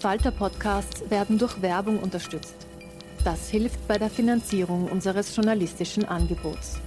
Falter-Podcasts werden durch Werbung unterstützt. Das hilft bei der Finanzierung unseres journalistischen Angebots.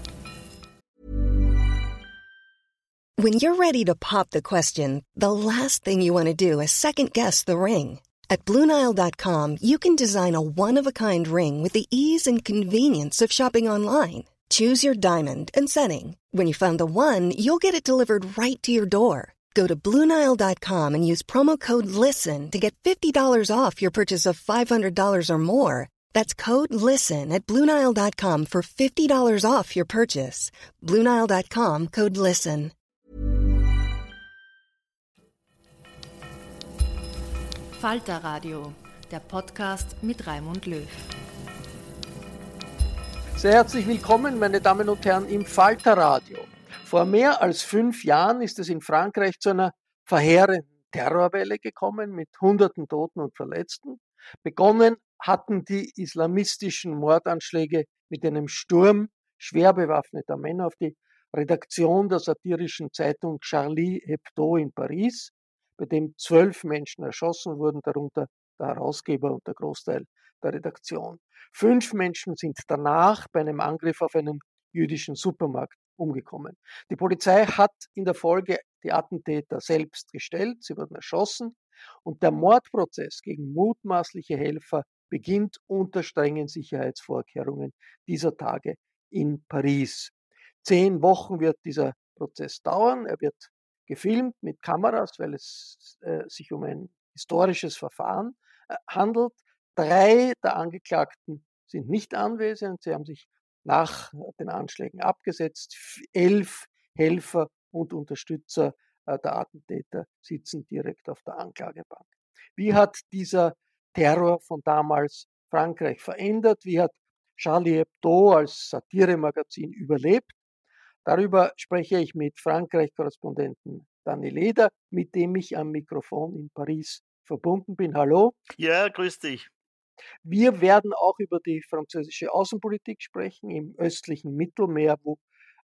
When you're ready to pop the question, the last thing you want to do is second guess the ring. At BlueNile.com you can design a one-of-a-kind ring with the ease and convenience of shopping online. Choose your diamond and setting. When you find the one, you'll get it delivered right to your door. Go to Bluenile.com and use promo code LISTEN to get $50 off your purchase of $500 or more. That's code LISTEN at Bluenile.com for $50 off your purchase. Bluenile.com code LISTEN. Falter Radio, der Podcast mit Raimund Löw. Sehr herzlich willkommen, meine Damen und Herren, im Falter Radio. Vor mehr als fünf Jahren ist es in Frankreich zu einer verheerenden Terrorwelle gekommen mit hunderten Toten und Verletzten. Begonnen hatten die islamistischen Mordanschläge mit einem Sturm schwer bewaffneter Männer auf die Redaktion der satirischen Zeitung Charlie Hebdo in Paris, bei dem zwölf Menschen erschossen wurden, darunter der Herausgeber und der Großteil der Redaktion. Fünf Menschen sind danach bei einem Angriff auf einen jüdischen Supermarkt umgekommen. Die Polizei hat in der Folge die Attentäter selbst gestellt, sie wurden erschossen und der Mordprozess gegen mutmaßliche Helfer beginnt unter strengen Sicherheitsvorkehrungen dieser Tage in Paris. Zehn Wochen wird dieser Prozess dauern. Er wird gefilmt mit Kameras, weil es äh, sich um ein historisches Verfahren äh, handelt. Drei der Angeklagten sind nicht anwesend. Sie haben sich nach den Anschlägen abgesetzt. Elf Helfer und Unterstützer äh, der Attentäter sitzen direkt auf der Anklagebank. Wie hat dieser Terror von damals Frankreich verändert? Wie hat Charlie Hebdo als Satiremagazin überlebt? Darüber spreche ich mit Frankreich-Korrespondenten Danny Leder, mit dem ich am Mikrofon in Paris verbunden bin. Hallo. Ja, grüß dich. Wir werden auch über die französische Außenpolitik sprechen im östlichen Mittelmeer, wo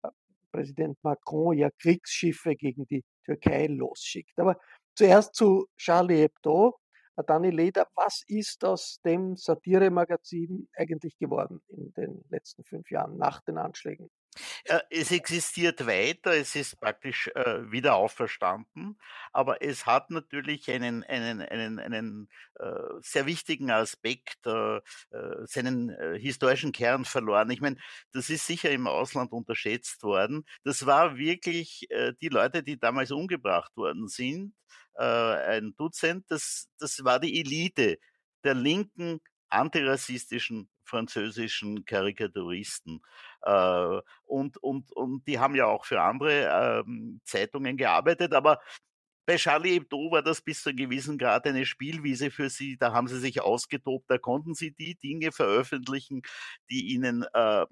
äh, Präsident Macron ja Kriegsschiffe gegen die Türkei losschickt. Aber zuerst zu Charlie Hebdo. Dani Leder, was ist aus dem Satiremagazin eigentlich geworden in den letzten fünf Jahren nach den Anschlägen? Äh, es existiert weiter, es ist praktisch äh, wieder auferstanden, aber es hat natürlich einen, einen, einen, einen äh, sehr wichtigen Aspekt, seinen historischen Kern verloren. Ich meine, das ist sicher im Ausland unterschätzt worden. Das war wirklich die Leute, die damals umgebracht worden sind, ein Dutzend, das, das war die Elite der linken antirassistischen französischen Karikaturisten. Äh, und, und, und die haben ja auch für andere ähm, Zeitungen gearbeitet, aber bei Charlie Hebdo war das bis zu einem gewissen Grad eine Spielwiese für sie. Da haben sie sich ausgetobt, da konnten sie die Dinge veröffentlichen, die ihnen äh,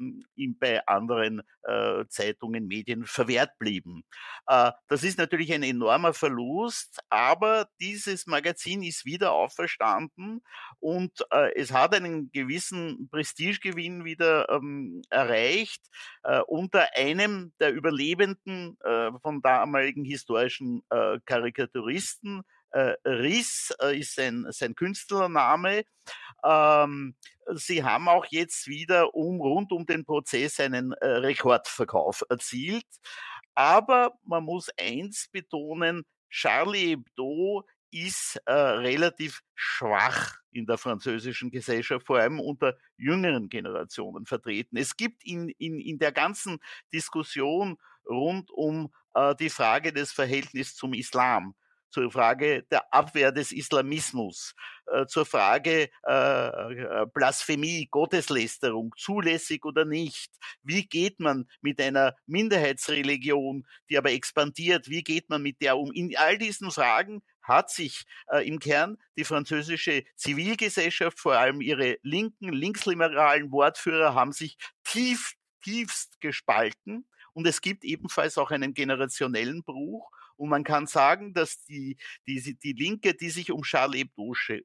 bei anderen äh, Zeitungen, Medien verwehrt blieben. Äh, das ist natürlich ein enormer Verlust, aber dieses Magazin ist wieder auferstanden und äh, es hat einen gewissen Prestigegewinn wieder ähm, erreicht äh, unter einem der Überlebenden äh, von damaligen historischen äh, Karikaturisten. Äh, Riss äh, ist sein, sein Künstlername. Ähm, sie haben auch jetzt wieder um, rund um den Prozess einen äh, Rekordverkauf erzielt. Aber man muss eins betonen, Charlie Hebdo ist äh, relativ schwach in der französischen Gesellschaft, vor allem unter jüngeren Generationen vertreten. Es gibt in, in, in der ganzen Diskussion rund um äh, die Frage des Verhältnisses zum Islam zur Frage der Abwehr des Islamismus, äh, zur Frage äh, Blasphemie, Gotteslästerung, zulässig oder nicht. Wie geht man mit einer Minderheitsreligion, die aber expandiert, wie geht man mit der um? In all diesen Fragen hat sich äh, im Kern die französische Zivilgesellschaft, vor allem ihre linken, linksliberalen Wortführer, haben sich tief, tiefst gespalten. Und es gibt ebenfalls auch einen generationellen Bruch. Und man kann sagen, dass die, die, die Linke, die sich um Charlie Hebdo äh,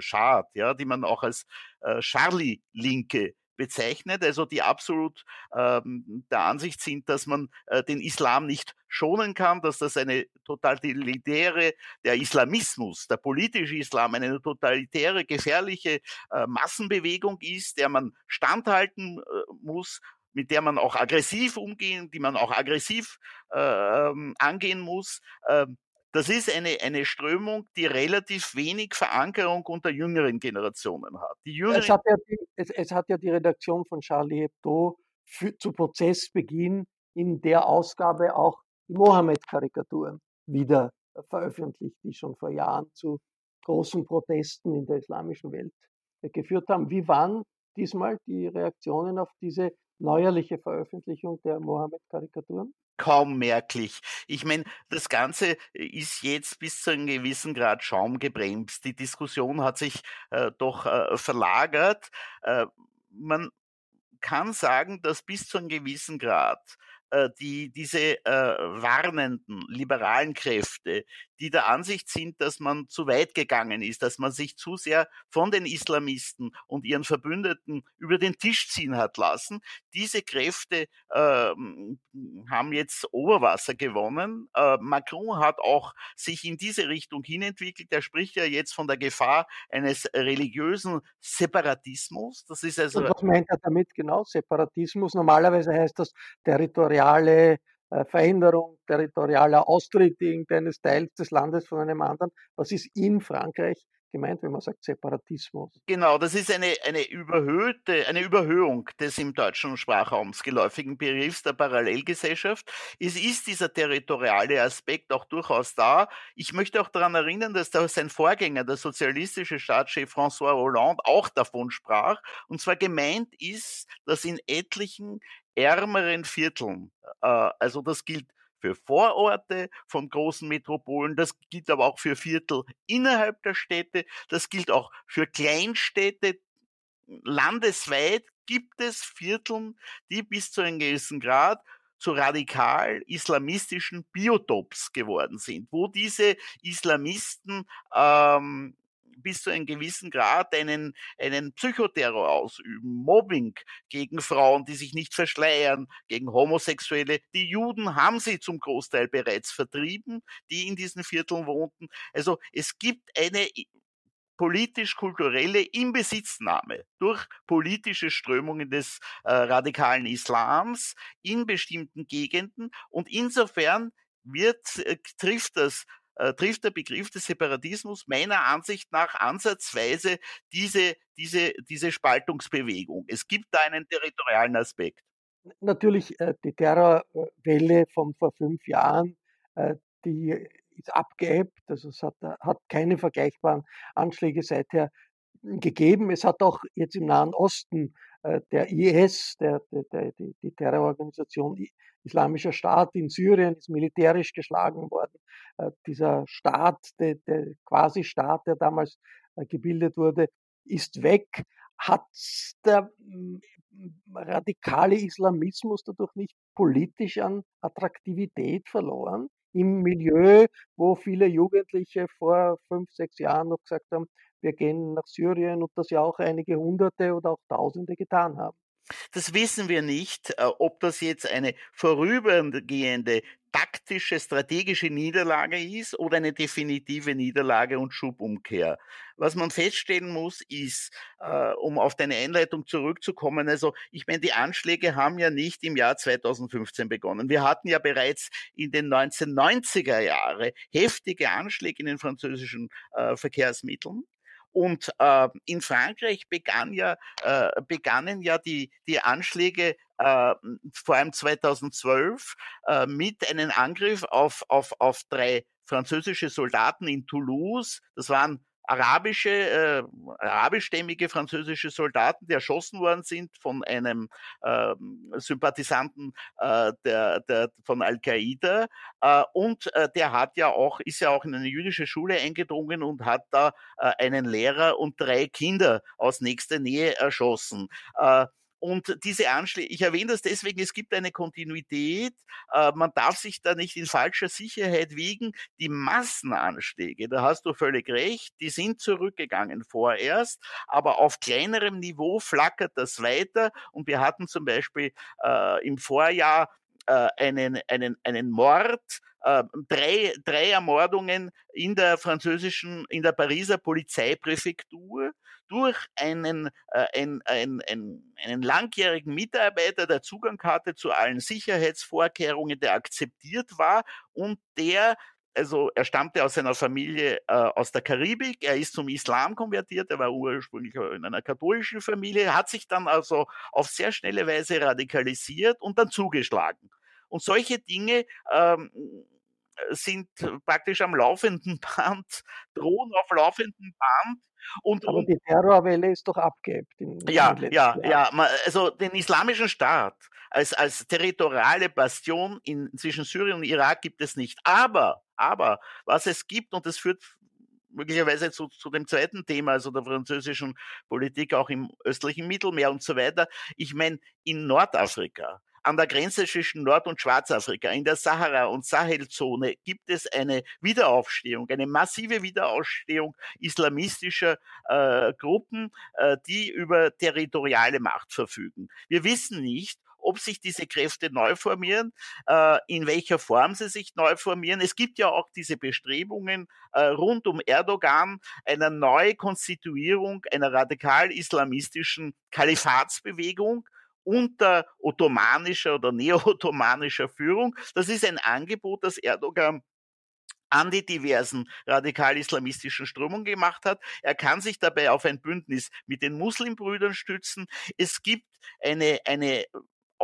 schart, ja, die man auch als äh, Charlie-Linke bezeichnet, also die absolut ähm, der Ansicht sind, dass man äh, den Islam nicht schonen kann, dass das eine totalitäre, der Islamismus, der politische Islam, eine totalitäre, gefährliche äh, Massenbewegung ist, der man standhalten äh, muss mit der man auch aggressiv umgehen, die man auch aggressiv äh, ähm, angehen muss. Äh, das ist eine, eine Strömung, die relativ wenig Verankerung unter jüngeren Generationen hat. Die jüngeren es, hat ja die, es, es, hat ja die Redaktion von Charlie Hebdo für, zu Prozessbeginn in der Ausgabe auch die Mohammed-Karikaturen wieder veröffentlicht, die schon vor Jahren zu großen Protesten in der islamischen Welt geführt haben. Wie waren diesmal die Reaktionen auf diese neuerliche Veröffentlichung der Mohammed-Karikaturen? Kaum merklich. Ich meine, das Ganze ist jetzt bis zu einem gewissen Grad schaumgebremst. Die Diskussion hat sich äh, doch äh, verlagert. Äh, man kann sagen, dass bis zu einem gewissen Grad äh, die, diese äh, warnenden liberalen Kräfte, die der Ansicht sind, dass man zu weit gegangen ist, dass man sich zu sehr von den Islamisten und ihren Verbündeten über den Tisch ziehen hat lassen. Diese Kräfte äh, haben jetzt Oberwasser gewonnen. Äh, Macron hat auch sich in diese Richtung hinentwickelt. Er spricht ja jetzt von der Gefahr eines religiösen Separatismus. Das ist also. Und was meint er damit genau? Separatismus? Normalerweise heißt das territoriale äh, Veränderung territorialer Austritt irgendeines Teils des Landes von einem anderen. Was ist in Frankreich gemeint, wenn man sagt Separatismus? Genau, das ist eine, eine überhöhte, eine Überhöhung des im deutschen Sprachraums geläufigen Begriffs der Parallelgesellschaft. Es ist dieser territoriale Aspekt auch durchaus da. Ich möchte auch daran erinnern, dass da sein Vorgänger, der sozialistische Staatschef François Hollande, auch davon sprach. Und zwar gemeint ist, dass in etlichen ärmeren Vierteln. Äh, also das gilt für Vororte von großen Metropolen, das gilt aber auch für Viertel innerhalb der Städte, das gilt auch für Kleinstädte. Landesweit gibt es Vierteln, die bis zu einem gewissen Grad zu radikal islamistischen Biotops geworden sind, wo diese Islamisten ähm, bis zu einem gewissen Grad einen, einen Psychoterror ausüben, Mobbing gegen Frauen, die sich nicht verschleiern, gegen Homosexuelle. Die Juden haben sie zum Großteil bereits vertrieben, die in diesen Vierteln wohnten. Also es gibt eine politisch-kulturelle Inbesitznahme durch politische Strömungen des äh, radikalen Islams in bestimmten Gegenden und insofern wird, äh, trifft das äh, trifft der Begriff des Separatismus meiner Ansicht nach ansatzweise diese, diese, diese Spaltungsbewegung. Es gibt da einen territorialen Aspekt. Natürlich äh, die Terrorwelle von vor fünf Jahren, äh, die ist abgeebbt, also es hat, hat keine vergleichbaren Anschläge seither gegeben. Es hat auch jetzt im Nahen Osten der IS, der, der, die, die Terrororganisation Islamischer Staat in Syrien, ist militärisch geschlagen worden. Äh, dieser Staat, der, der Quasi-Staat, der damals äh, gebildet wurde, ist weg. Hat der mm, radikale Islamismus dadurch nicht politisch an Attraktivität verloren? Im Milieu, wo viele Jugendliche vor fünf, sechs Jahren noch gesagt haben, wir gehen nach Syrien und das ja auch einige Hunderte oder auch Tausende getan haben. Das wissen wir nicht, äh, ob das jetzt eine vorübergehende taktische, strategische Niederlage ist oder eine definitive Niederlage und Schubumkehr. Was man feststellen muss, ist, äh, um auf deine Einleitung zurückzukommen, also ich meine, die Anschläge haben ja nicht im Jahr 2015 begonnen. Wir hatten ja bereits in den 1990er Jahren heftige Anschläge in den französischen äh, Verkehrsmitteln. Und äh, in Frankreich begann ja, äh, begannen ja die, die Anschläge äh, vor allem 2012 äh, mit einem Angriff auf, auf, auf drei französische Soldaten in Toulouse. Das waren arabische, äh, arabischstämmige französische Soldaten, die erschossen worden sind von einem äh, Sympathisanten äh, der, der, von Al-Qaida. Äh, und äh, der hat ja auch, ist ja auch in eine jüdische Schule eingedrungen und hat da äh, einen Lehrer und drei Kinder aus nächster Nähe erschossen. Äh, und diese Anschläge, ich erwähne das deswegen, es gibt eine Kontinuität. Äh, man darf sich da nicht in falscher Sicherheit wiegen. Die Massenanschläge, da hast du völlig recht, die sind zurückgegangen vorerst, aber auf kleinerem Niveau flackert das weiter. Und wir hatten zum Beispiel äh, im Vorjahr äh, einen, einen, einen Mord, äh, drei, drei Ermordungen in der französischen, in der Pariser Polizeipräfektur durch einen, äh, ein, ein, ein, einen langjährigen Mitarbeiter, der Zugang hatte zu allen Sicherheitsvorkehrungen, der akzeptiert war und der also er stammte aus seiner Familie äh, aus der Karibik, er ist zum Islam konvertiert, er war ursprünglich in einer katholischen Familie, hat sich dann also auf sehr schnelle Weise radikalisiert und dann zugeschlagen. Und solche Dinge ähm, sind praktisch am laufenden Band, drohen auf laufenden Band. Und, Aber die Terrorwelle ist doch abgehebt. ja, ja, ja. Also den islamischen Staat als, als territoriale Bastion in, zwischen Syrien und Irak gibt es nicht. Aber, aber, was es gibt, und das führt möglicherweise zu, zu dem zweiten Thema, also der französischen Politik auch im östlichen Mittelmeer und so weiter. Ich meine, in Nordafrika an der Grenze zwischen Nord- und Schwarzafrika, in der Sahara- und Sahelzone gibt es eine Wiederaufstehung, eine massive Wiederaufstehung islamistischer äh, Gruppen, äh, die über territoriale Macht verfügen. Wir wissen nicht, ob sich diese Kräfte neu formieren, äh, in welcher Form sie sich neu formieren. Es gibt ja auch diese Bestrebungen äh, rund um Erdogan einer Neukonstituierung einer radikal-islamistischen Kalifatsbewegung, unter ottomanischer oder neo-ottomanischer Führung. Das ist ein Angebot, das Erdogan an die diversen radikal-islamistischen Strömungen gemacht hat. Er kann sich dabei auf ein Bündnis mit den Muslimbrüdern stützen. Es gibt eine, eine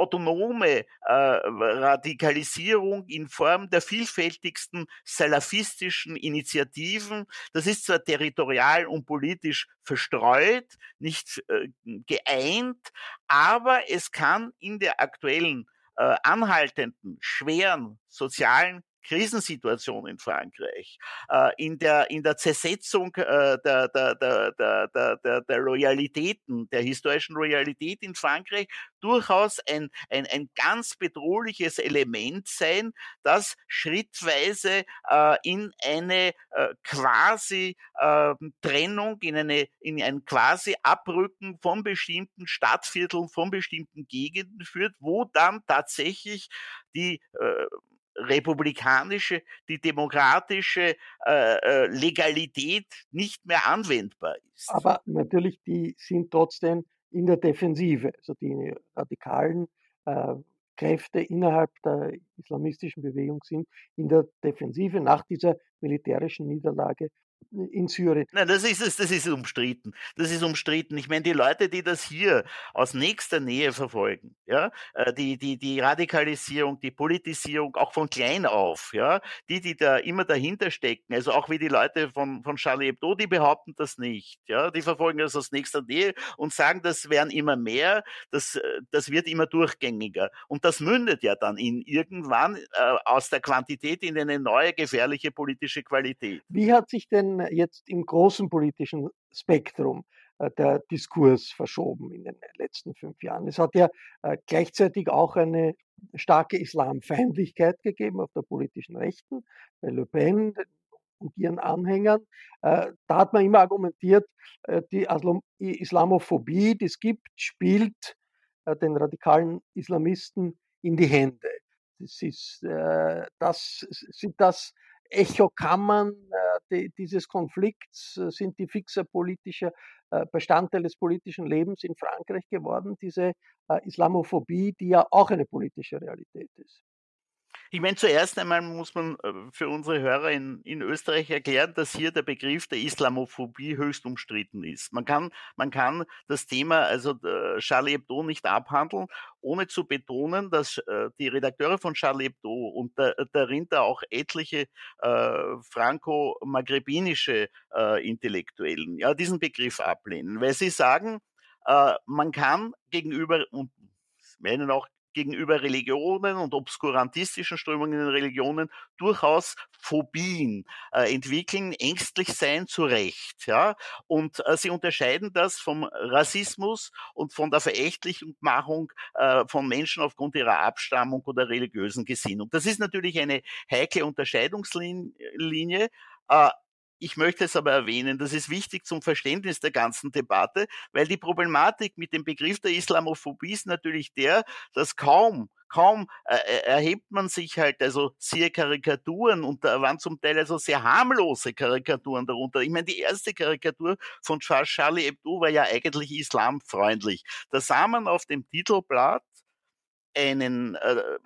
autonome äh, Radikalisierung in Form der vielfältigsten salafistischen Initiativen. Das ist zwar territorial und politisch verstreut, nicht äh, geeint, aber es kann in der aktuellen äh, anhaltenden, schweren sozialen Krisensituation in Frankreich, äh, in, der, in der Zersetzung äh, der, der, der, der, der, der Loyalitäten, der historischen Loyalität in Frankreich durchaus ein, ein, ein ganz bedrohliches Element sein, das schrittweise äh, in eine äh, quasi äh, Trennung, in, eine, in ein quasi Abrücken von bestimmten Stadtvierteln, von bestimmten Gegenden führt, wo dann tatsächlich die äh, republikanische, die demokratische äh, äh, Legalität nicht mehr anwendbar ist. Aber natürlich, die sind trotzdem in der Defensive. Also die radikalen äh, Kräfte innerhalb der islamistischen Bewegung sind in der Defensive nach dieser militärischen Niederlage in Syrien. Nein, das ist es, das ist umstritten. Das ist umstritten. Ich meine, die Leute, die das hier aus nächster Nähe verfolgen, ja, äh, die, die, die Radikalisierung, die Politisierung, auch von klein auf, ja, die, die da immer dahinter stecken, also auch wie die Leute von, von Charlie Hebdo, die behaupten das nicht, ja, die verfolgen das aus nächster Nähe und sagen, das werden immer mehr, das, äh, das wird immer durchgängiger. Und das mündet ja dann in irgendwann äh, aus der Quantität in eine neue gefährliche politische Qualität. Wie hat sich denn jetzt im großen politischen Spektrum äh, der Diskurs verschoben in den letzten fünf Jahren. Es hat ja äh, gleichzeitig auch eine starke Islamfeindlichkeit gegeben auf der politischen Rechten, bei Le Pen und ihren Anhängern. Äh, da hat man immer argumentiert, die Islamophobie, die es gibt, spielt den radikalen Islamisten in die Hände. Das, ist, das sind das Echokammern äh, dieses Konflikts, äh, sind die fixer politischer äh, Bestandteil des politischen Lebens in Frankreich geworden, diese Islamophobie, die ja auch eine politische Realität ist. Ich meine, zuerst einmal muss man äh, für unsere Hörer in, in Österreich erklären, dass hier der Begriff der Islamophobie höchst umstritten ist. Man kann, man kann das Thema, also äh, Charlie Hebdo, nicht abhandeln, ohne zu betonen, dass äh, die Redakteure von Charlie Hebdo und da, darin da auch etliche äh, franco-maghrebinische äh, Intellektuellen ja, diesen Begriff ablehnen, weil sie sagen, äh, man kann gegenüber, und meinen auch gegenüber Religionen und obskurantistischen Strömungen in Religionen durchaus Phobien äh, entwickeln, ängstlich sein zu Recht. Ja? Und äh, sie unterscheiden das vom Rassismus und von der Verächtlichmachung äh, von Menschen aufgrund ihrer Abstammung oder religiösen Gesinnung. Das ist natürlich eine heikle Unterscheidungslinie. Ich möchte es aber erwähnen, das ist wichtig zum Verständnis der ganzen Debatte, weil die Problematik mit dem Begriff der Islamophobie ist natürlich der, dass kaum kaum äh, äh erhebt man sich halt also sehr Karikaturen und da waren zum Teil also sehr harmlose Karikaturen darunter. Ich meine, die erste Karikatur von Charlie Hebdo war ja eigentlich islamfreundlich. Da sah man auf dem Titelblatt einen äh,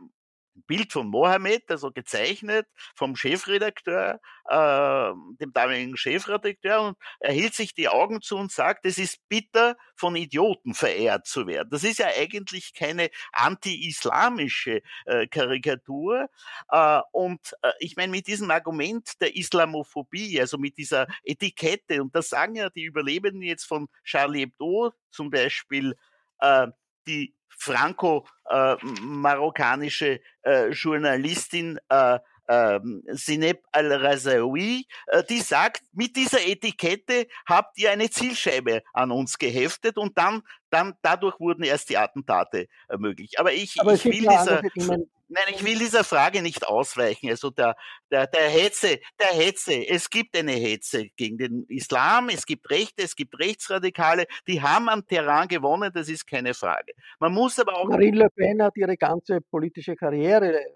Bild von Mohammed, also gezeichnet vom Chefredakteur, äh, dem damaligen Chefredakteur, und er hielt sich die Augen zu und sagt, es ist bitter, von Idioten verehrt zu werden. Das ist ja eigentlich keine anti-islamische äh, Karikatur. Äh, und äh, ich meine, mit diesem Argument der Islamophobie, also mit dieser Etikette, und das sagen ja die Überlebenden jetzt von Charlie Hebdo zum Beispiel, äh, die franco-marokkanische äh, Journalistin äh, ähm, Sineb al-Razaoui, äh, die sagt, mit dieser Etikette habt ihr eine Zielscheibe an uns geheftet und dann, dann dadurch wurden erst die Attentate äh, möglich. Aber ich, Aber ich will dieser, Nein, ich will dieser Frage nicht ausweichen. Also der, der, der Hetze, der Hetze, es gibt eine Hetze gegen den Islam, es gibt Rechte, es gibt Rechtsradikale, die haben an Terrain gewonnen, das ist keine Frage. Man muss aber auch. Marine Le Pen hat ihre ganze politische Karriere äh,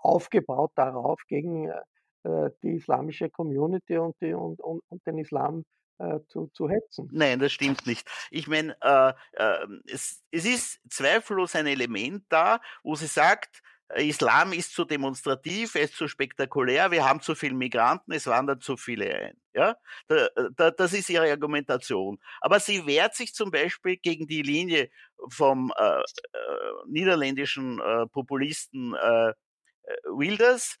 aufgebaut darauf, gegen äh, die islamische Community und, die, und, und, und den Islam äh, zu, zu hetzen. Nein, das stimmt nicht. Ich meine, äh, äh, es, es ist zweifellos ein Element da, wo sie sagt, äh, Islam ist zu demonstrativ, er ist zu spektakulär, wir haben zu viele Migranten, es wandern zu viele ein. Ja, da, da, das ist ihre Argumentation. Aber sie wehrt sich zum Beispiel gegen die Linie vom äh, äh, niederländischen äh, Populisten äh, Wilders,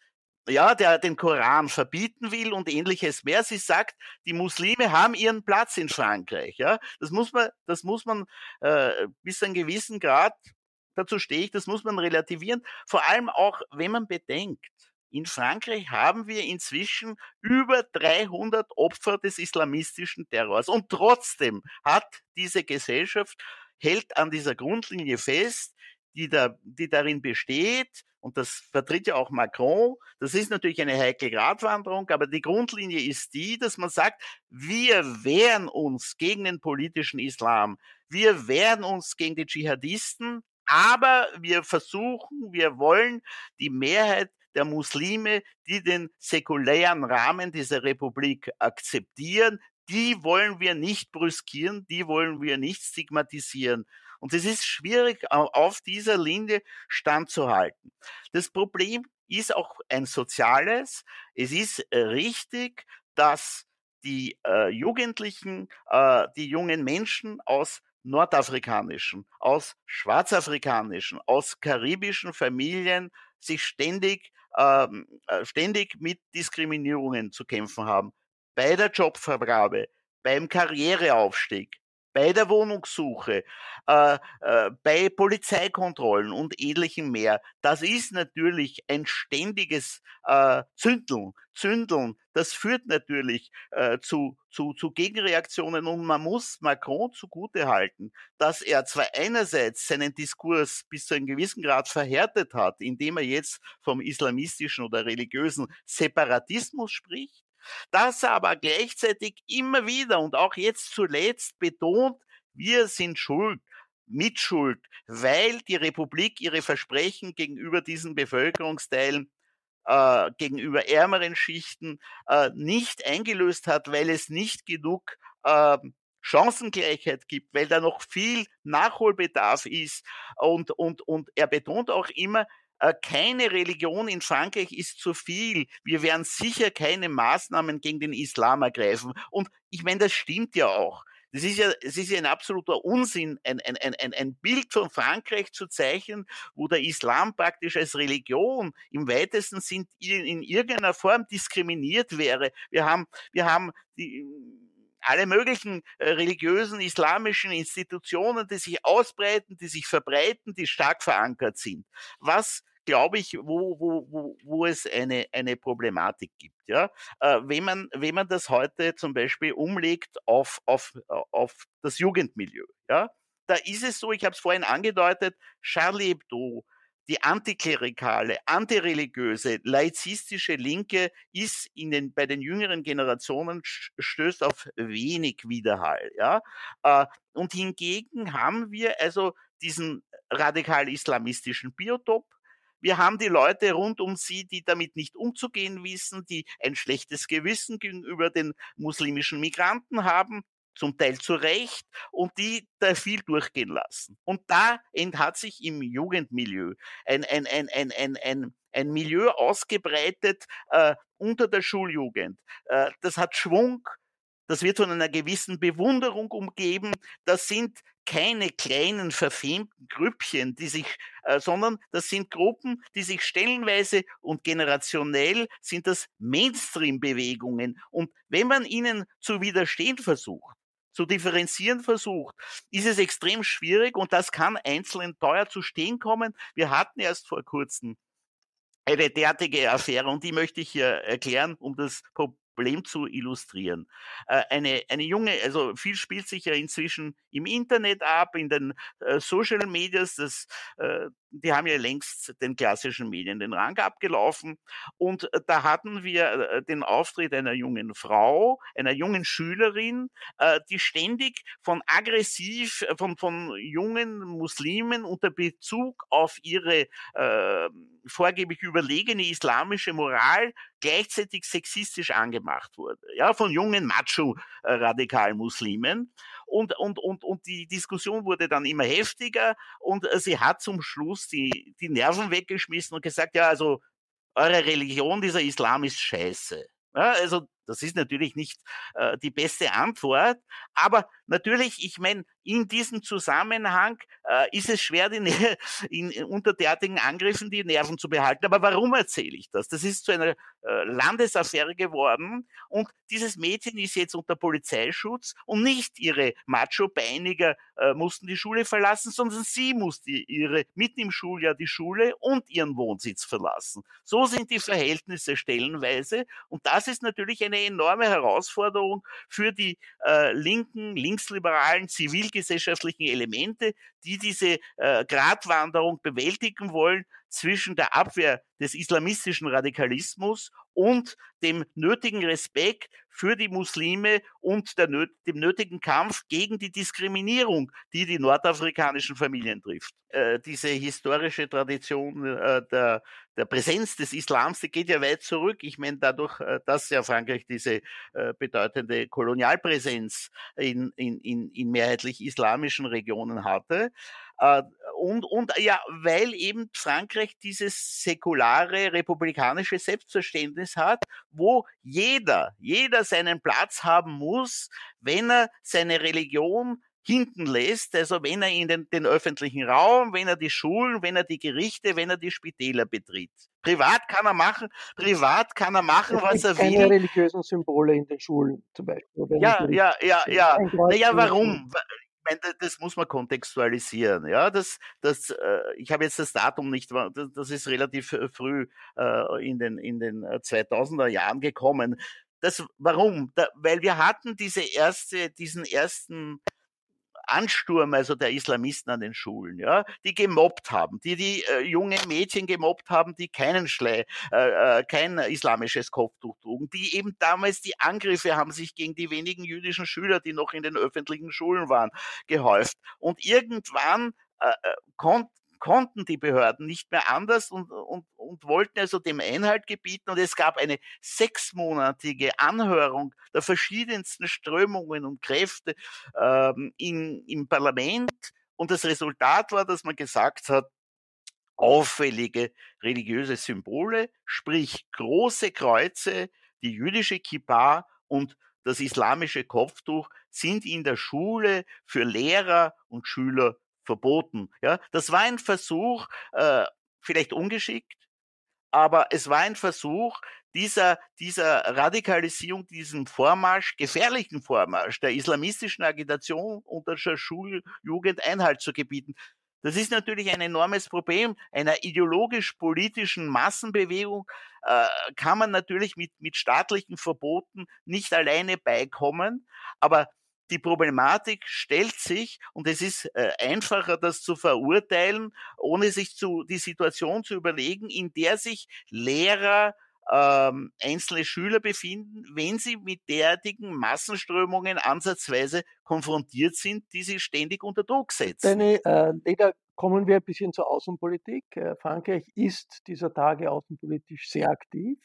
ja, der den Koran verbieten will und ähnliches mehr. Sie sagt, die Muslime haben ihren Platz in Frankreich. Ja, das muss man, das muss man äh, bis zu einem gewissen Grad, dazu stehe ich, das muss man relativieren. Vor allem auch, wenn man bedenkt, in Frankreich haben wir inzwischen über 300 Opfer des islamistischen Terrors. Und trotzdem hat diese Gesellschaft, hält an dieser Grundlinie fest, die, da, die darin besteht, und das vertritt ja auch Macron, das ist natürlich eine heikle Gratwanderung, aber die Grundlinie ist die, dass man sagt, wir wehren uns gegen den politischen Islam, wir wehren uns gegen die Dschihadisten, aber wir versuchen, wir wollen die Mehrheit der Muslime, die den säkulären Rahmen dieser Republik akzeptieren, die wollen wir nicht brüskieren, die wollen wir nicht stigmatisieren. Und es ist schwierig, auf dieser Linie standzuhalten. Das Problem ist auch ein soziales. Es ist äh, richtig, dass die äh, Jugendlichen, äh, die jungen Menschen aus nordafrikanischen, aus schwarzafrikanischen, aus karibischen Familien sich ständig, ähm, äh, ständig mit Diskriminierungen zu kämpfen haben. Bei der Jobvergabe, beim Karriereaufstieg, bei der Wohnungssuche, äh, äh, bei Polizeikontrollen und ähnlichem mehr. Das ist natürlich ein ständiges äh, Zündeln. Zündeln, das führt natürlich äh, zu, zu, zu Gegenreaktionen und man muss Macron zugute halten, dass er zwar einerseits seinen Diskurs bis zu einem gewissen Grad verhärtet hat, indem er jetzt vom islamistischen oder religiösen Separatismus spricht, dass er aber gleichzeitig immer wieder und auch jetzt zuletzt betont, wir sind schuld. Mitschuld, weil die Republik ihre Versprechen gegenüber diesen Bevölkerungsteilen äh, gegenüber ärmeren Schichten äh, nicht eingelöst hat, weil es nicht genug äh, Chancengleichheit gibt, weil da noch viel Nachholbedarf ist. Und, und, und er betont auch immer, keine Religion in Frankreich ist zu viel. Wir werden sicher keine Maßnahmen gegen den Islam ergreifen. Und ich meine, das stimmt ja auch. Das ist ja, es ist ja ein absoluter Unsinn, ein, ein, ein, ein Bild von Frankreich zu zeichnen, wo der Islam praktisch als Religion im weitesten Sinn in irgendeiner Form diskriminiert wäre. Wir haben, wir haben die, alle möglichen äh, religiösen islamischen Institutionen, die sich ausbreiten, die sich verbreiten, die stark verankert sind. Was glaube ich, wo, wo, wo, wo es eine, eine Problematik gibt. Ja? Äh, wenn, man, wenn man das heute zum Beispiel umlegt auf, auf, auf das Jugendmilieu, ja? da ist es so, ich habe es vorhin angedeutet, Charlie Hebdo, die antiklerikale, antireligiöse, laizistische Linke ist in den, bei den jüngeren Generationen stößt auf wenig Widerhall. Ja? Äh, und hingegen haben wir also diesen radikal-islamistischen Biotop, wir haben die Leute rund um sie, die damit nicht umzugehen wissen, die ein schlechtes Gewissen gegenüber den muslimischen Migranten haben, zum Teil zu Recht, und die da viel durchgehen lassen. Und da hat sich im Jugendmilieu ein, ein, ein, ein, ein, ein, ein Milieu ausgebreitet äh, unter der Schuljugend. Äh, das hat Schwung, das wird von einer gewissen Bewunderung umgeben. Das sind keine kleinen verfemten Grüppchen, die sich, äh, sondern das sind Gruppen, die sich stellenweise und generationell sind das Mainstream-Bewegungen. Und wenn man ihnen zu widerstehen versucht, zu differenzieren versucht, ist es extrem schwierig und das kann einzeln teuer zu stehen kommen. Wir hatten erst vor kurzem eine derartige Affäre und die möchte ich hier erklären, um das Problem zu illustrieren. Äh, eine, eine junge, also viel spielt sich ja inzwischen im Internet ab, in den äh, Social Medias, das, äh, die haben ja längst den klassischen Medien den Rang abgelaufen. Und äh, da hatten wir äh, den Auftritt einer jungen Frau, einer jungen Schülerin, äh, die ständig von aggressiv, von, von jungen Muslimen unter Bezug auf ihre äh, vorgeblich überlegene islamische Moral gleichzeitig sexistisch angemacht wurde, ja, von jungen Macho-radikalen Muslimen. Und, und, und, und die Diskussion wurde dann immer heftiger und sie hat zum Schluss die, die Nerven weggeschmissen und gesagt, ja, also eure Religion, dieser Islam ist scheiße. Ja, also das ist natürlich nicht äh, die beste Antwort, aber natürlich, ich meine, in diesem Zusammenhang äh, ist es schwer, die, in, in, unter derartigen Angriffen die Nerven zu behalten. Aber warum erzähle ich das? Das ist zu einer äh, Landesaffäre geworden und dieses Mädchen ist jetzt unter Polizeischutz und nicht ihre Macho-Beiniger äh, mussten die Schule verlassen, sondern sie musste ihre mitten im Schuljahr die Schule und ihren Wohnsitz verlassen. So sind die Verhältnisse stellenweise und das ist natürlich eine enorme Herausforderung für die äh, linken, linksliberalen, zivilgesellschaftlichen Elemente, die diese äh, Gratwanderung bewältigen wollen zwischen der Abwehr des islamistischen Radikalismus und dem nötigen Respekt für die Muslime und der, dem nötigen Kampf gegen die Diskriminierung, die die nordafrikanischen Familien trifft. Äh, diese historische Tradition äh, der, der Präsenz des Islams, die geht ja weit zurück. Ich meine, dadurch, äh, dass ja Frankreich diese äh, bedeutende Kolonialpräsenz in, in, in, in mehrheitlich islamischen Regionen hatte, und, und ja, weil eben Frankreich dieses säkulare republikanische Selbstverständnis hat, wo jeder, jeder seinen Platz haben muss, wenn er seine Religion hinten lässt, also wenn er in den, den öffentlichen Raum, wenn er die Schulen, wenn er die Gerichte, wenn er die Spitäler betritt. Privat kann er machen, privat kann er machen, es was er keine will. Keine religiösen Symbole in den Schulen zum Beispiel. Ja, ja, ja, ja. Naja, warum? Meine, das muss man kontextualisieren. Ja, das, das, äh, ich habe jetzt das Datum nicht, das, das ist relativ früh äh, in den in den 2000er äh, Jahren gekommen. Das, warum? Da, weil wir hatten diese erste, diesen ersten Ansturm also der Islamisten an den Schulen, ja, die gemobbt haben, die die äh, junge Mädchen gemobbt haben, die keinen Schlei, äh, äh, kein islamisches Kopftuch trugen, die eben damals die Angriffe haben sich gegen die wenigen jüdischen Schüler, die noch in den öffentlichen Schulen waren, gehäuft. Und irgendwann äh, äh konnten die Behörden nicht mehr anders und, und, und wollten also dem Einhalt gebieten. Und es gab eine sechsmonatige Anhörung der verschiedensten Strömungen und Kräfte ähm, in, im Parlament. Und das Resultat war, dass man gesagt hat, auffällige religiöse Symbole, sprich große Kreuze, die jüdische Kippa und das islamische Kopftuch sind in der Schule für Lehrer und Schüler verboten. Ja, das war ein Versuch, äh, vielleicht ungeschickt, aber es war ein Versuch, dieser, dieser Radikalisierung, diesem Vormarsch, gefährlichen Vormarsch der islamistischen Agitation unter der Schuljugend Einhalt zu gebieten. Das ist natürlich ein enormes Problem. Einer ideologisch-politischen Massenbewegung äh, kann man natürlich mit, mit staatlichen Verboten nicht alleine beikommen. Aber die Problematik stellt sich und es ist äh, einfacher, das zu verurteilen, ohne sich zu, die Situation zu überlegen, in der sich Lehrer, ähm, einzelne Schüler befinden, wenn sie mit derartigen Massenströmungen ansatzweise konfrontiert sind, die sie ständig unter Druck setzen. Deine, äh, Leda, kommen wir ein bisschen zur Außenpolitik. Äh, Frankreich ist dieser Tage außenpolitisch sehr aktiv.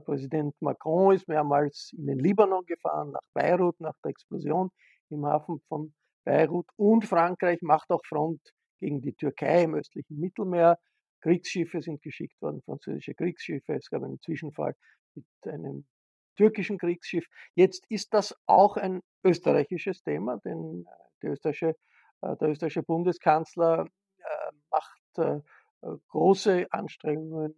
Präsident Macron ist mehrmals in den Libanon gefahren, nach Beirut, nach der Explosion im Hafen von Beirut. Und Frankreich macht auch Front gegen die Türkei im östlichen Mittelmeer. Kriegsschiffe sind geschickt worden, französische Kriegsschiffe. Es gab einen Zwischenfall mit einem türkischen Kriegsschiff. Jetzt ist das auch ein österreichisches Thema, denn äh, der österreichische, äh, der österreichische Bundeskanzler äh, macht große Anstrengungen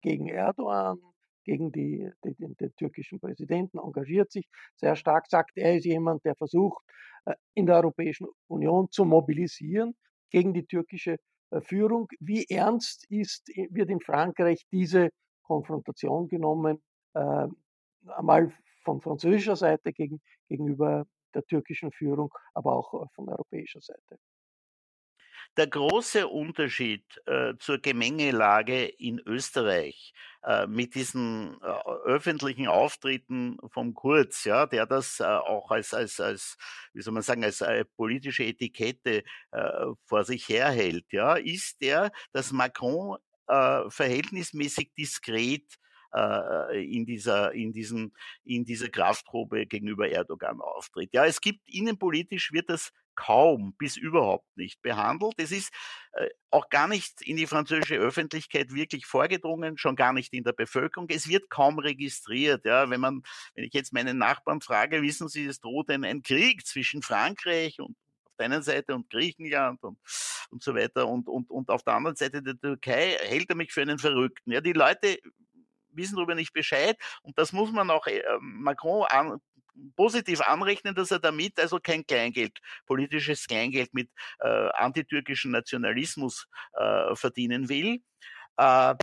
gegen Erdogan, gegen die, die, den, den, türkischen Präsidenten, engagiert sich sehr stark, sagt, er ist jemand, der versucht, äh, in der Europäischen Union zu mobilisieren gegen die türkische äh, Führung. Wie ernst ist, wird in Frankreich diese Konfrontation genommen, äh, einmal von französischer Seite gegen, gegenüber der türkischen Führung, aber auch äh, von europäischer Seite? Der große Unterschied äh, zur Gemengelage in Österreich äh, mit diesen äh, öffentlichen Auftritten vom Kurz, ja, der das äh, auch als, als, als, wie soll man sagen, als äh, politische Etikette äh, vor sich herhält, ja, ist der, dass Macron verhältnismäßig diskret in dieser, in diesen, in dieser Kraftprobe gegenüber Erdogan auftritt. Ja, es gibt innenpolitisch wird das kaum bis überhaupt nicht behandelt. Es ist äh, auch gar nicht in die französische Öffentlichkeit wirklich vorgedrungen, schon gar nicht in der Bevölkerung. Es wird kaum registriert. Ja, wenn man, wenn ich jetzt meinen Nachbarn frage, wissen Sie, es droht ein, ein Krieg zwischen Frankreich und auf der einen Seite und Griechenland und, und so weiter und, und, und auf der anderen Seite der Türkei, hält er mich für einen Verrückten. Ja, die Leute wissen darüber nicht Bescheid und das muss man auch äh, Macron an, positiv anrechnen, dass er damit also kein Kleingeld, politisches Kleingeld mit äh, antitürkischen Nationalismus äh, verdienen will. Äh,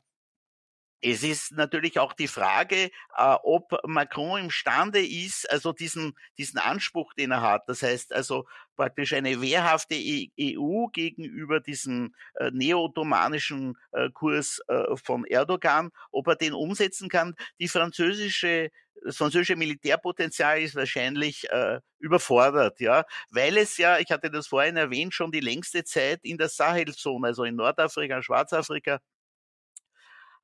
es ist natürlich auch die Frage, äh, ob Macron imstande ist, also diesen, diesen Anspruch, den er hat, das heißt also praktisch eine wehrhafte EU gegenüber diesem äh, neo-ottomanischen äh, Kurs äh, von Erdogan, ob er den umsetzen kann. Die französische das französische Militärpotenzial ist wahrscheinlich äh, überfordert, ja, weil es ja, ich hatte das vorhin erwähnt, schon die längste Zeit in der Sahelzone, also in Nordafrika, Schwarzafrika,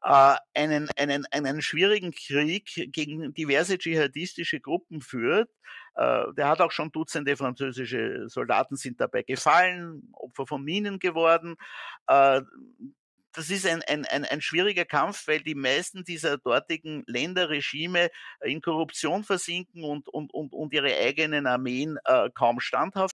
äh, einen, einen, einen schwierigen Krieg gegen diverse dschihadistische Gruppen führt. Äh, der hat auch schon Dutzende französische Soldaten sind dabei gefallen, Opfer von Minen geworden. Äh, das ist ein, ein, ein, ein schwieriger Kampf, weil die meisten dieser dortigen Länderregime in Korruption versinken und, und, und, und ihre eigenen Armeen äh, kaum standhaft.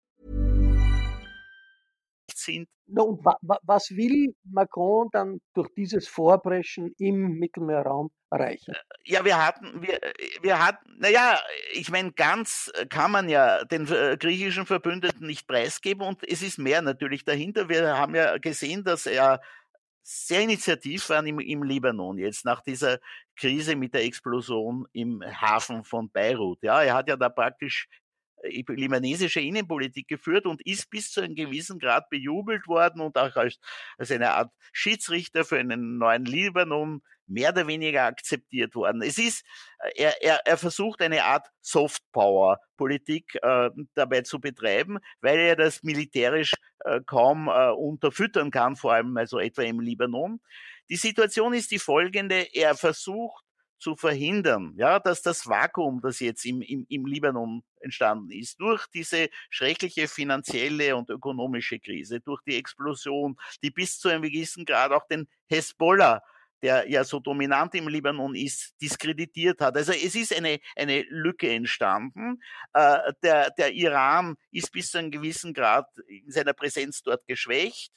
sind. No, und wa was will Macron dann durch dieses Vorpreschen im Mittelmeerraum erreichen? Ja, wir hatten, wir, wir hatten, naja, ich meine, ganz kann man ja den äh, griechischen Verbündeten nicht preisgeben und es ist mehr natürlich dahinter. Wir haben ja gesehen, dass er sehr initiativ waren im, im Libanon jetzt nach dieser Krise mit der Explosion im Hafen von Beirut. Ja, er hat ja da praktisch äh, libanesische Innenpolitik geführt und ist bis zu einem gewissen Grad bejubelt worden und auch als, als eine Art Schiedsrichter für einen neuen Libanon mehr oder weniger akzeptiert worden. Es ist, äh, er, er, er versucht eine Art Softpower-Politik äh, dabei zu betreiben, weil er das militärisch äh, kaum äh, unterfüttern kann, vor allem also etwa im Libanon. Die Situation ist die folgende, er versucht zu verhindern, ja, dass das Vakuum, das jetzt im, im, im Libanon entstanden ist, durch diese schreckliche finanzielle und ökonomische Krise, durch die Explosion, die bis zu einem gewissen Grad auch den Hezbollah der ja so dominant im Libanon ist, diskreditiert hat. Also es ist eine, eine Lücke entstanden. Äh, der, der Iran ist bis zu einem gewissen Grad in seiner Präsenz dort geschwächt.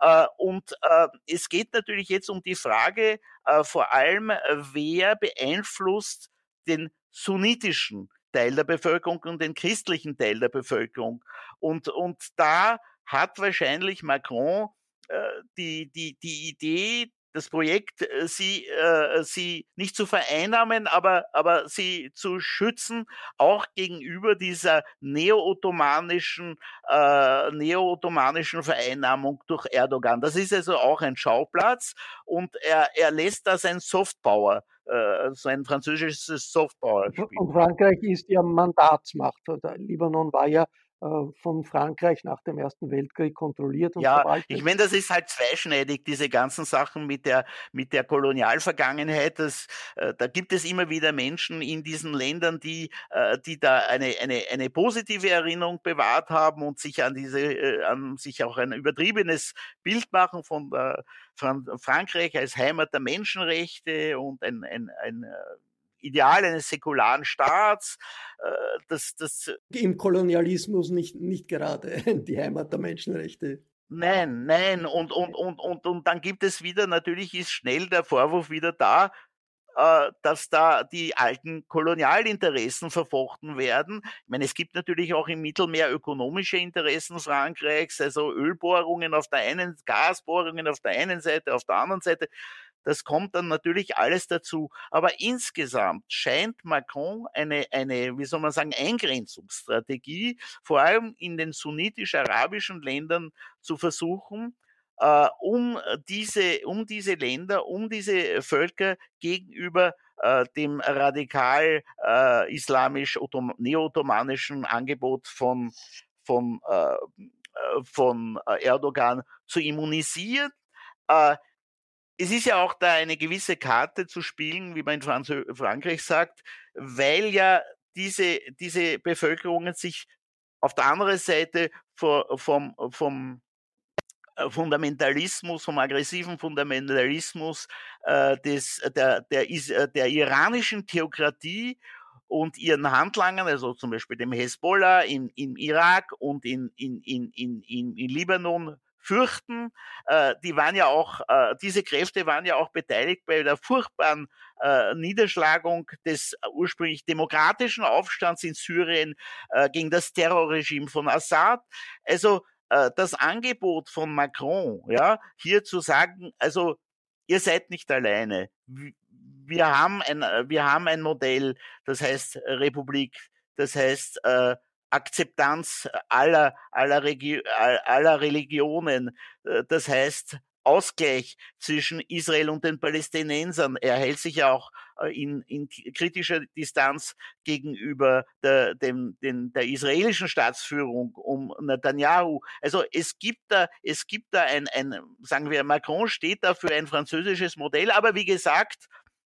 Äh, und äh, es geht natürlich jetzt um die Frage, äh, vor allem, wer beeinflusst den sunnitischen Teil der Bevölkerung und den christlichen Teil der Bevölkerung. Und, und da hat wahrscheinlich Macron äh, die, die, die Idee, das Projekt, äh, sie, äh, sie nicht zu vereinnahmen, aber, aber sie zu schützen, auch gegenüber dieser neo-ottomanischen, äh, neo-ottomanischen Vereinnahmung durch Erdogan. Das ist also auch ein Schauplatz und er, er lässt da sein Softpower äh, so ein französisches Softpower spielen. Und Frankreich ist ja Mandatsmacht. Der Libanon war ja von Frankreich nach dem Ersten Weltkrieg kontrolliert und ja, verwaltet. Ich meine, das ist halt zweischneidig, diese ganzen Sachen mit der, mit der Kolonialvergangenheit. Das, äh, da gibt es immer wieder Menschen in diesen Ländern, die, äh, die da eine, eine, eine positive Erinnerung bewahrt haben und sich an diese, äh, an sich auch ein übertriebenes Bild machen von, von Frankreich als Heimat der Menschenrechte und ein, ein, ein äh, Ideal eines säkularen Staats. Äh, das, das Im Kolonialismus nicht, nicht gerade die Heimat der Menschenrechte. Nein, nein, und, und, und, und, und dann gibt es wieder, natürlich ist schnell der Vorwurf wieder da, äh, dass da die alten Kolonialinteressen verfochten werden. Ich meine, es gibt natürlich auch im Mittelmeer ökonomische Interessen Frankreichs, also Ölbohrungen auf der einen, Gasbohrungen auf der einen Seite, auf der anderen Seite. Das kommt dann natürlich alles dazu. Aber insgesamt scheint Macron eine, eine, wie soll man sagen, Eingrenzungsstrategie, vor allem in den sunnitisch-arabischen Ländern zu versuchen, äh, um diese, um diese Länder, um diese Völker gegenüber äh, dem radikal äh, islamisch neo-ottomanischen Angebot von von äh, äh von Erdogan zu immunisieren. Äh, es ist ja auch da eine gewisse Karte zu spielen, wie man in Franz Frankreich sagt, weil ja diese, diese Bevölkerungen sich auf der anderen Seite vom, vom äh, Fundamentalismus, vom aggressiven Fundamentalismus äh, des, der, der, äh, der iranischen Theokratie und ihren Handlangern, also zum Beispiel dem Hezbollah in, im Irak und in, in, in, in, in, in Libanon fürchten. Äh, die waren ja auch, äh, diese Kräfte waren ja auch beteiligt bei der furchtbaren äh, Niederschlagung des ursprünglich demokratischen Aufstands in Syrien äh, gegen das Terrorregime von Assad. Also äh, das Angebot von Macron, ja, hier zu sagen, also ihr seid nicht alleine. Wir haben ein, wir haben ein Modell, das heißt Republik, das heißt äh, Akzeptanz aller, aller, Regi aller Religionen. Äh, das heißt, Ausgleich zwischen Israel und den Palästinensern. Er hält sich auch äh, in, in kritischer Distanz gegenüber der, dem, den, der israelischen Staatsführung um Netanyahu. Also es gibt da, es gibt da ein, ein, sagen wir, Macron steht da für ein französisches Modell, aber wie gesagt,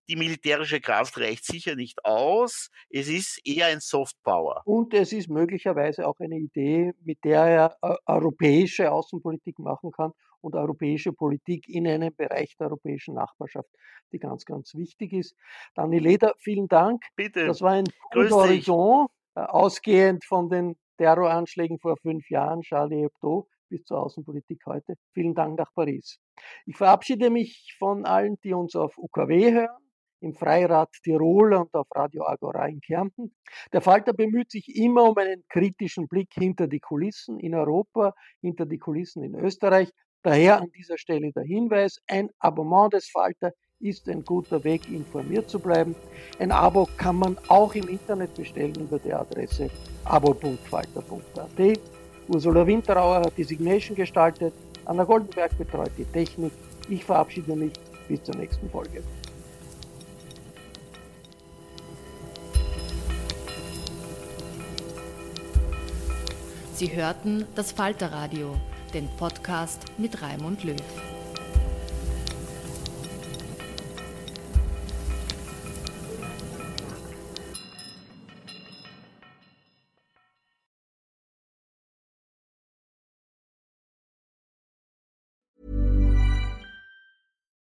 die militärische Kraft reicht sicher nicht aus. Es ist eher ein Soft Power. Und es ist möglicherweise auch eine Idee, mit der er äh, europäische Außenpolitik machen kann und europäische Politik in einem Bereich der europäischen Nachbarschaft, die ganz, ganz wichtig ist. Dani Leder, vielen Dank. Bitte. Das war ein Horizont, äh, ausgehend von den Terroranschlägen vor fünf Jahren, Charlie Hebdo, bis zur Außenpolitik heute. Vielen Dank nach Paris. Ich verabschiede mich von allen, die uns auf UKW hören im Freirad Tirol und auf Radio Agora in Kärnten. Der Falter bemüht sich immer um einen kritischen Blick hinter die Kulissen in Europa, hinter die Kulissen in Österreich. Daher an dieser Stelle der Hinweis, ein Abonnement des Falter ist ein guter Weg, informiert zu bleiben. Ein Abo kann man auch im Internet bestellen über die Adresse abo.falter.at. Ursula Winterauer hat die Signation gestaltet, Anna Goldenberg betreut die Technik. Ich verabschiede mich bis zur nächsten Folge. Sie hörten das Falterradio, den Podcast mit Raimund Löw.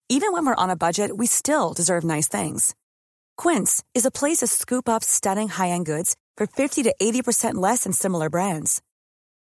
Even when we're on a budget, we still deserve nice things. Quince is a place to scoop up stunning high-end goods for 50 to 80% less than similar brands.